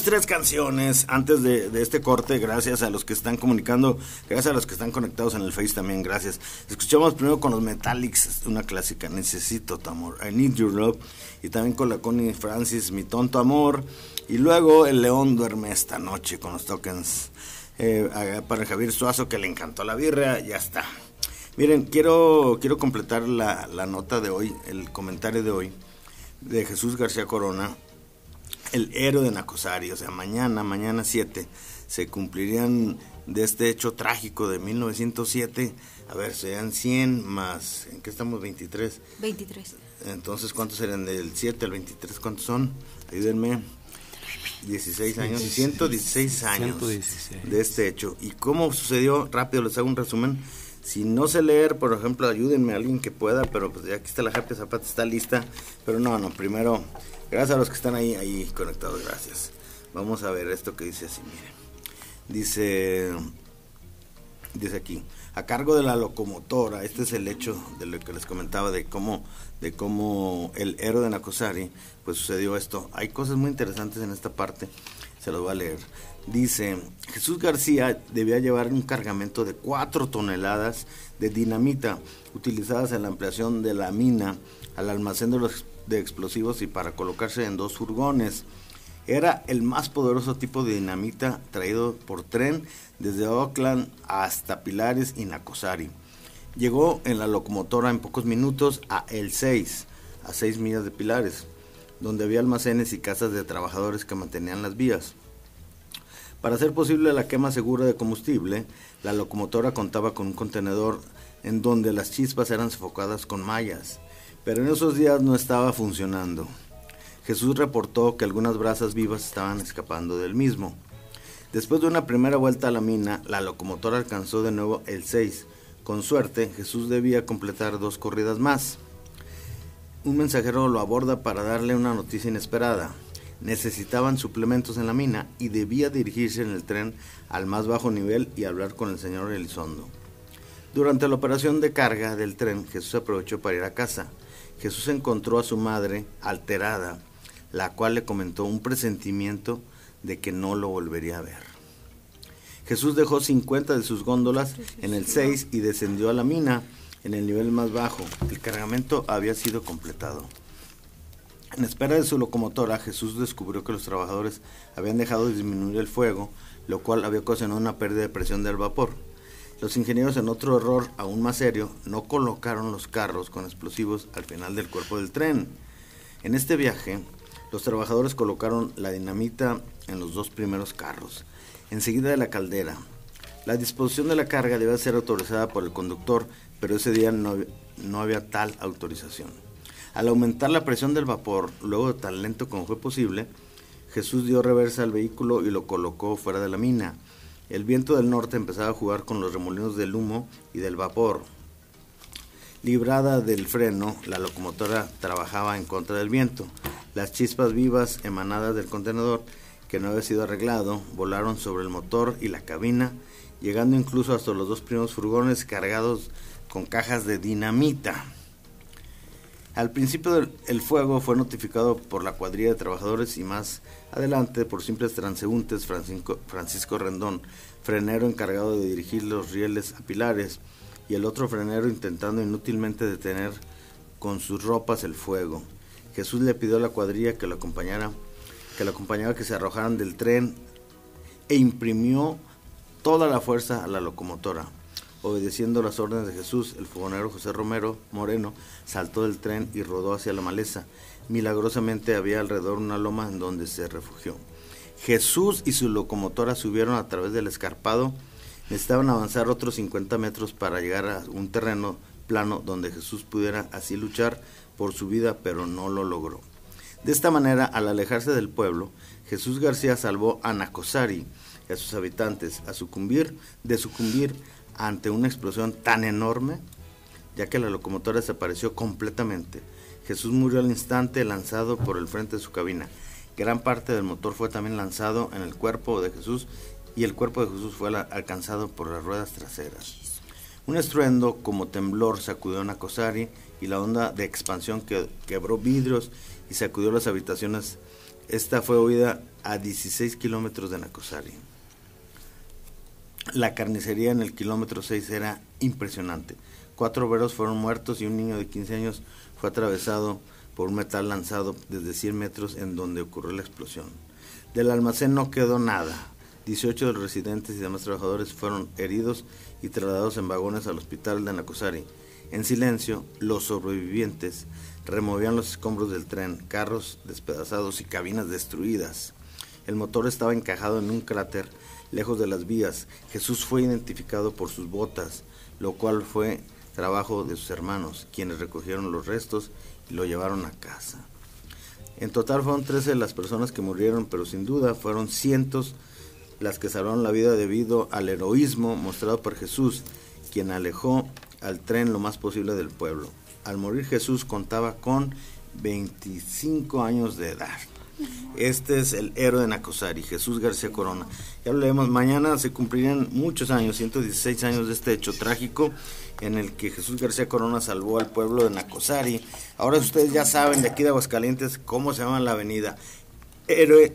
Tres canciones antes de, este corte, gracias a los que están comunicando, gracias a los que están conectados en el Face también, gracias. Escuchamos primero con los Metallics, una clásica, Necesito tu amor, I Need Your Love, y también con la Connie Francis, Mi Tonto Amor, y luego El León duerme esta noche con los tokens. Eh, para Javier Suazo que le encantó la birria, ya está. Miren, quiero, quiero completar la, la nota de hoy, el comentario de hoy, de Jesús García Corona, el héroe de Nacosari. O sea, mañana, mañana 7, se cumplirían de este hecho trágico de 1907. A ver, serían 100 más. ¿En qué estamos? 23. 23. Entonces, ¿cuántos serían del 7 al 23? ¿Cuántos son? Ayúdenme. 16 años, 116 años 116. de este hecho. ¿Y cómo sucedió? Rápido les hago un resumen. Si no sé leer, por ejemplo, ayúdenme a alguien que pueda, pero pues ya aquí está la Happy Zapata, está lista. Pero no, no, primero, gracias a los que están ahí, ahí conectados, gracias. Vamos a ver esto que dice así, miren. Dice, dice aquí, a cargo de la locomotora, este es el hecho de lo que les comentaba de cómo, de cómo el héroe de Nacosari, pues sucedió esto. Hay cosas muy interesantes en esta parte, se los voy a leer. Dice, Jesús García debía llevar un cargamento de 4 toneladas de dinamita utilizadas en la ampliación de la mina al almacén de los de explosivos y para colocarse en dos furgones. Era el más poderoso tipo de dinamita traído por tren desde Oakland hasta Pilares y Nacosari. Llegó en la locomotora en pocos minutos a El 6, a 6 millas de Pilares, donde había almacenes y casas de trabajadores que mantenían las vías. Para hacer posible la quema segura de combustible, la locomotora contaba con un contenedor en donde las chispas eran sofocadas con mallas, pero en esos días no estaba funcionando. Jesús reportó que algunas brasas vivas estaban escapando del mismo. Después de una primera vuelta a la mina, la locomotora alcanzó de nuevo el 6. Con suerte, Jesús debía completar dos corridas más. Un mensajero lo aborda para darle una noticia inesperada. Necesitaban suplementos en la mina y debía dirigirse en el tren al más bajo nivel y hablar con el señor Elizondo. Durante la operación de carga del tren, Jesús aprovechó para ir a casa. Jesús encontró a su madre alterada, la cual le comentó un presentimiento de que no lo volvería a ver. Jesús dejó 50 de sus góndolas en el 6 y descendió a la mina en el nivel más bajo. El cargamento había sido completado. En espera de su locomotora, Jesús descubrió que los trabajadores habían dejado de disminuir el fuego, lo cual había ocasionado una pérdida de presión del vapor. Los ingenieros, en otro error aún más serio, no colocaron los carros con explosivos al final del cuerpo del tren. En este viaje, los trabajadores colocaron la dinamita en los dos primeros carros, enseguida de la caldera. La disposición de la carga debía ser autorizada por el conductor, pero ese día no, no había tal autorización. Al aumentar la presión del vapor, luego tan lento como fue posible, Jesús dio reversa al vehículo y lo colocó fuera de la mina. El viento del norte empezaba a jugar con los remolinos del humo y del vapor. Librada del freno, la locomotora trabajaba en contra del viento. Las chispas vivas emanadas del contenedor, que no había sido arreglado, volaron sobre el motor y la cabina, llegando incluso hasta los dos primeros furgones cargados con cajas de dinamita. Al principio el fuego fue notificado por la cuadrilla de trabajadores y más adelante por simples transeúntes Francisco, Francisco Rendón, frenero encargado de dirigir los rieles a Pilares, y el otro frenero intentando inútilmente detener con sus ropas el fuego. Jesús le pidió a la cuadrilla que lo acompañara, que lo acompañara que se arrojaran del tren e imprimió toda la fuerza a la locomotora. Obedeciendo las órdenes de Jesús, el fogonero José Romero Moreno saltó del tren y rodó hacia la maleza. Milagrosamente había alrededor una loma en donde se refugió. Jesús y su locomotora subieron a través del escarpado. Necesitaban avanzar otros 50 metros para llegar a un terreno plano donde Jesús pudiera así luchar por su vida, pero no lo logró. De esta manera, al alejarse del pueblo, Jesús García salvó a Nacosari y a sus habitantes a sucumbir, de sucumbir ante una explosión tan enorme, ya que la locomotora desapareció completamente. Jesús murió al instante lanzado por el frente de su cabina. Gran parte del motor fue también lanzado en el cuerpo de Jesús y el cuerpo de Jesús fue alcanzado por las ruedas traseras. Un estruendo como temblor sacudió a Nacosari y la onda de expansión que quebró vidrios y sacudió las habitaciones. Esta fue oída a 16 kilómetros de Nacosari. La carnicería en el kilómetro 6 era impresionante. Cuatro obreros fueron muertos y un niño de 15 años fue atravesado por un metal lanzado desde 100 metros en donde ocurrió la explosión. Del almacén no quedó nada. 18 de los residentes y demás trabajadores fueron heridos y trasladados en vagones al hospital de Nacosari. En silencio, los sobrevivientes removían los escombros del tren, carros despedazados y cabinas destruidas. El motor estaba encajado en un cráter lejos de las vías. Jesús fue identificado por sus botas, lo cual fue trabajo de sus hermanos, quienes recogieron los restos y lo llevaron a casa. En total fueron 13 las personas que murieron, pero sin duda fueron cientos las que salvaron la vida debido al heroísmo mostrado por Jesús, quien alejó al tren lo más posible del pueblo. Al morir Jesús contaba con 25 años de edad. Este es el héroe de Nacosari, Jesús García Corona. Ya lo leemos, mañana se cumplirían muchos años, 116 años de este hecho trágico en el que Jesús García Corona salvó al pueblo de Nacosari. Ahora ustedes ya saben de aquí de Aguascalientes cómo se llama la avenida. Héroe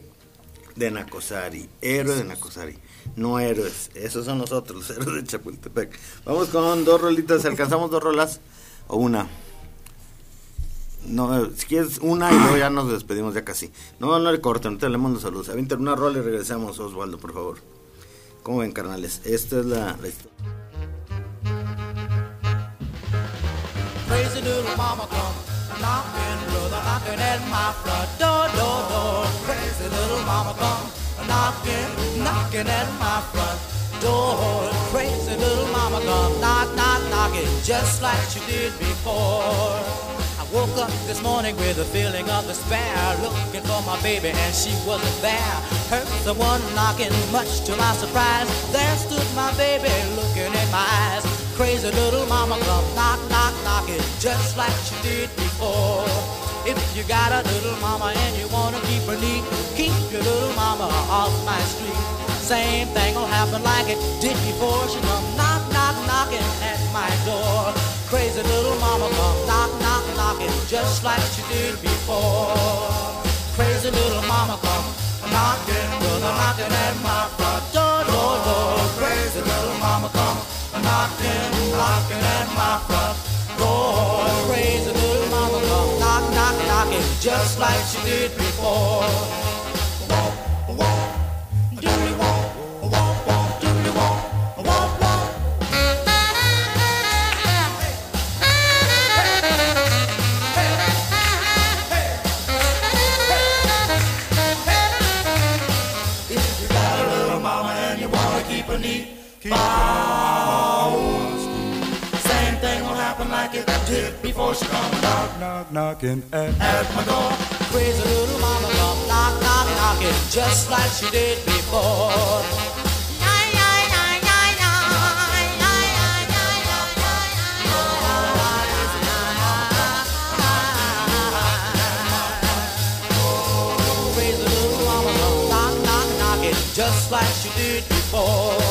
de Nacosari, héroe de Nacosari. No héroes, esos son nosotros, los héroes de Chapultepec. Vamos con dos rolitas, ¿alcanzamos dos rolas o una? No, si quieres una y luego ya nos despedimos ya casi. No, no le corten, ahorita le mando saludos. Avienten una rola y regresamos, Osvaldo, por favor. ¿Cómo ven, carnales? Esta es la, la historia. Crazy little mama come knocking, brother, knocking at my front door, door. Crazy little mama come knocking, knocking at my front door. Crazy little mama come knock, knock, knocking, just like she did before. Woke up this morning with a feeling of despair, looking for my baby and she wasn't there. Heard someone knocking, much to my surprise. There stood my baby looking in my eyes. Crazy little mama come knock, knock, knocking, just like she did before. If you got a little mama and you wanna keep her neat, keep your little mama off my street. Same thing will happen like it did before. She come knock, knock, knocking at my door. Crazy little mama come knock, knock, knocking, just like she did before. Crazy little mama come knocking, brother, knocking at my front door, door, door. Crazy little mama come knocking, knocking at my front door. Crazy little mama come knock, knock, knocking, just like she did before. Walk, keep. Same thing will happen like it did before she come knock, knock, knocking at, at my door. Crazy little mama come knock, knock, knocking just like she did before. Just like she did before.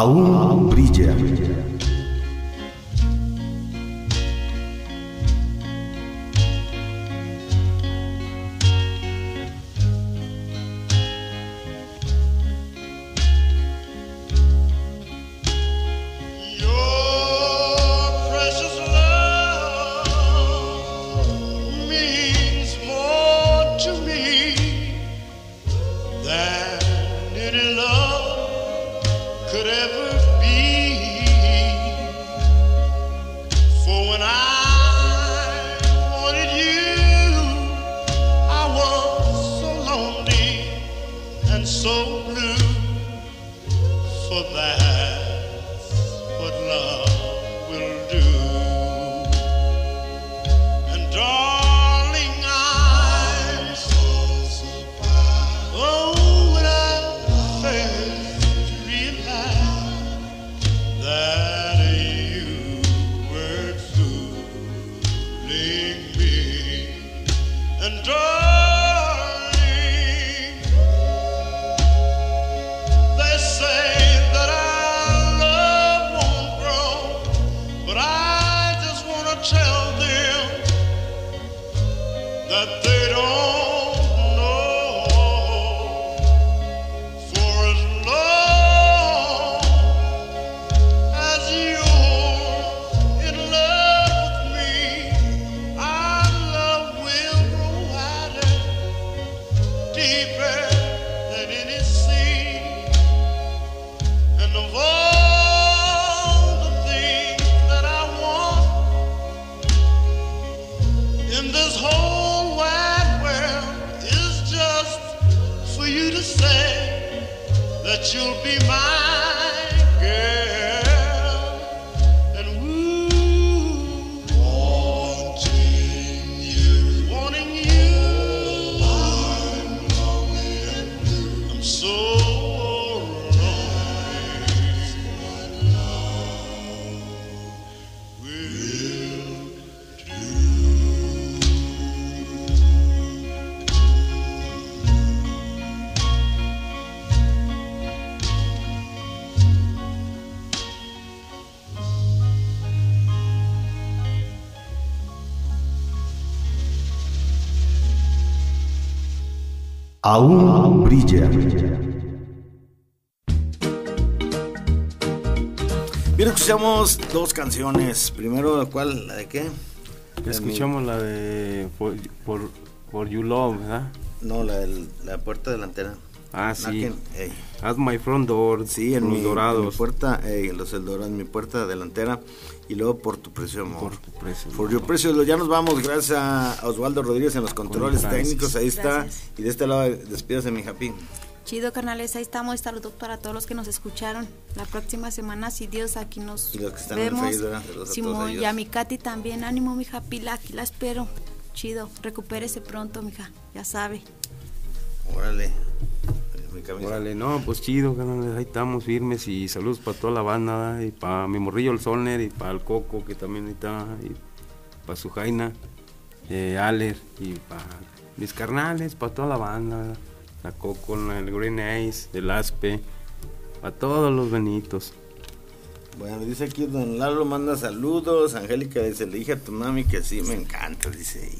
Aún brilla. Aún brilla. Bien, escuchamos dos canciones. Primero, ¿cuál? ¿La de qué? Escuchamos la de For, For- For You Love, ¿verdad? No, la de la puerta delantera. Ah, sí. Knocking. At My Front Door. Sí, en los mi, en mi dorados. puerta, ey, en los Eldorados, en mi puerta delantera. Y luego por tu precio, amor. Por tu precio, amor. your precio. Ya nos vamos, gracias a Osvaldo Rodríguez en los controles técnicos. Ahí está. Gracias. Y de este lado, despídase, mi happy. Chido, carnales, ahí estamos. Saludos para todos los que nos escucharon. La próxima semana, si Dios, aquí nos Y los que están en el vemos. Facebook, Simón, y a mi Katy también. Ánimo, mija Pila, aquí la espero. Chido, recupérese pronto, mija. Ya sabe. Órale. Mi camisa. Órale, no, pues chido, carnales, ahí estamos firmes y saludos para toda la banda, y para mi morrillo el Solner, y para el Coco, que también ahí está, y para su Jaina, eh, Aler, y para mis carnales, para toda la banda, la Coco, el Green Ace, el Aspe, para todos los benitos. Bueno, dice aquí Don Lalo manda saludos. Angélica dice, le dije a tu mami que sí, me encanta, dice.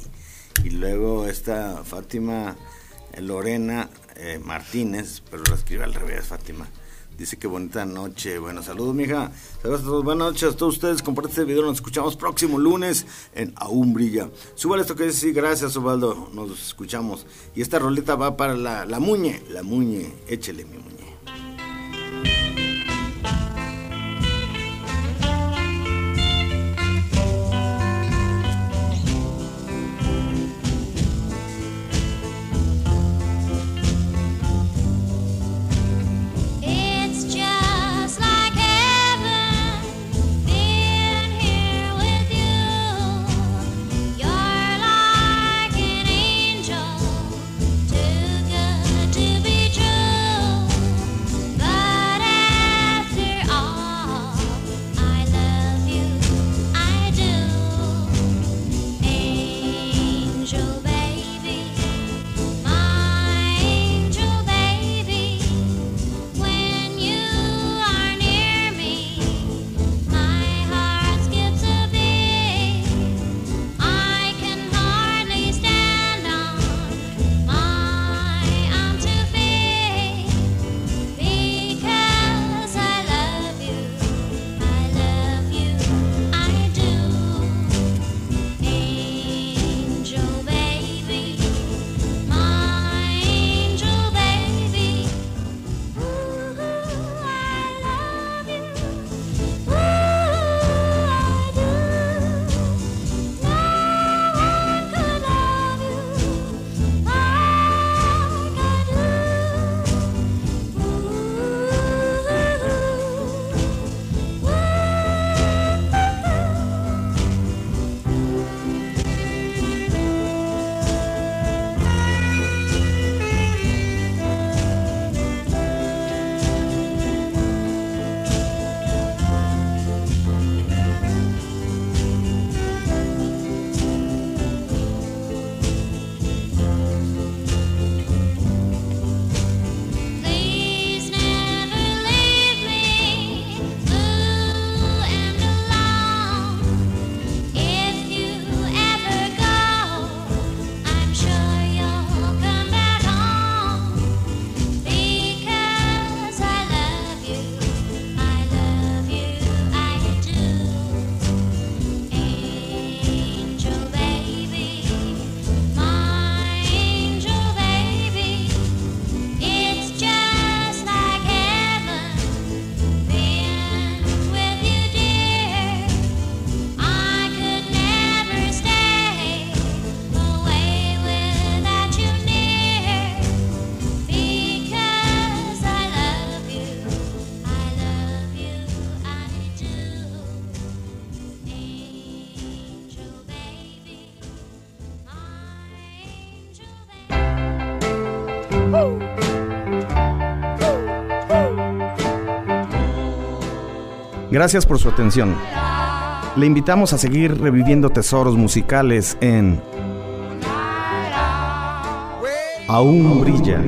Y, y luego esta Fátima eh, Lorena eh, Martínez, pero lo escribe al revés, Fátima. Dice que bonita noche. Bueno, saludos, mija. Saludos a todos. Buenas noches a todos ustedes. Comparte este video. Nos escuchamos próximo lunes en Aún Brilla. Súbale esto que dice. Sí, gracias, Osvaldo. Nos escuchamos. Y esta roleta va para la, la muñe. La muñe. Échele, mi muñe. Gracias por su atención. Le invitamos a seguir reviviendo tesoros musicales en Aún brilla.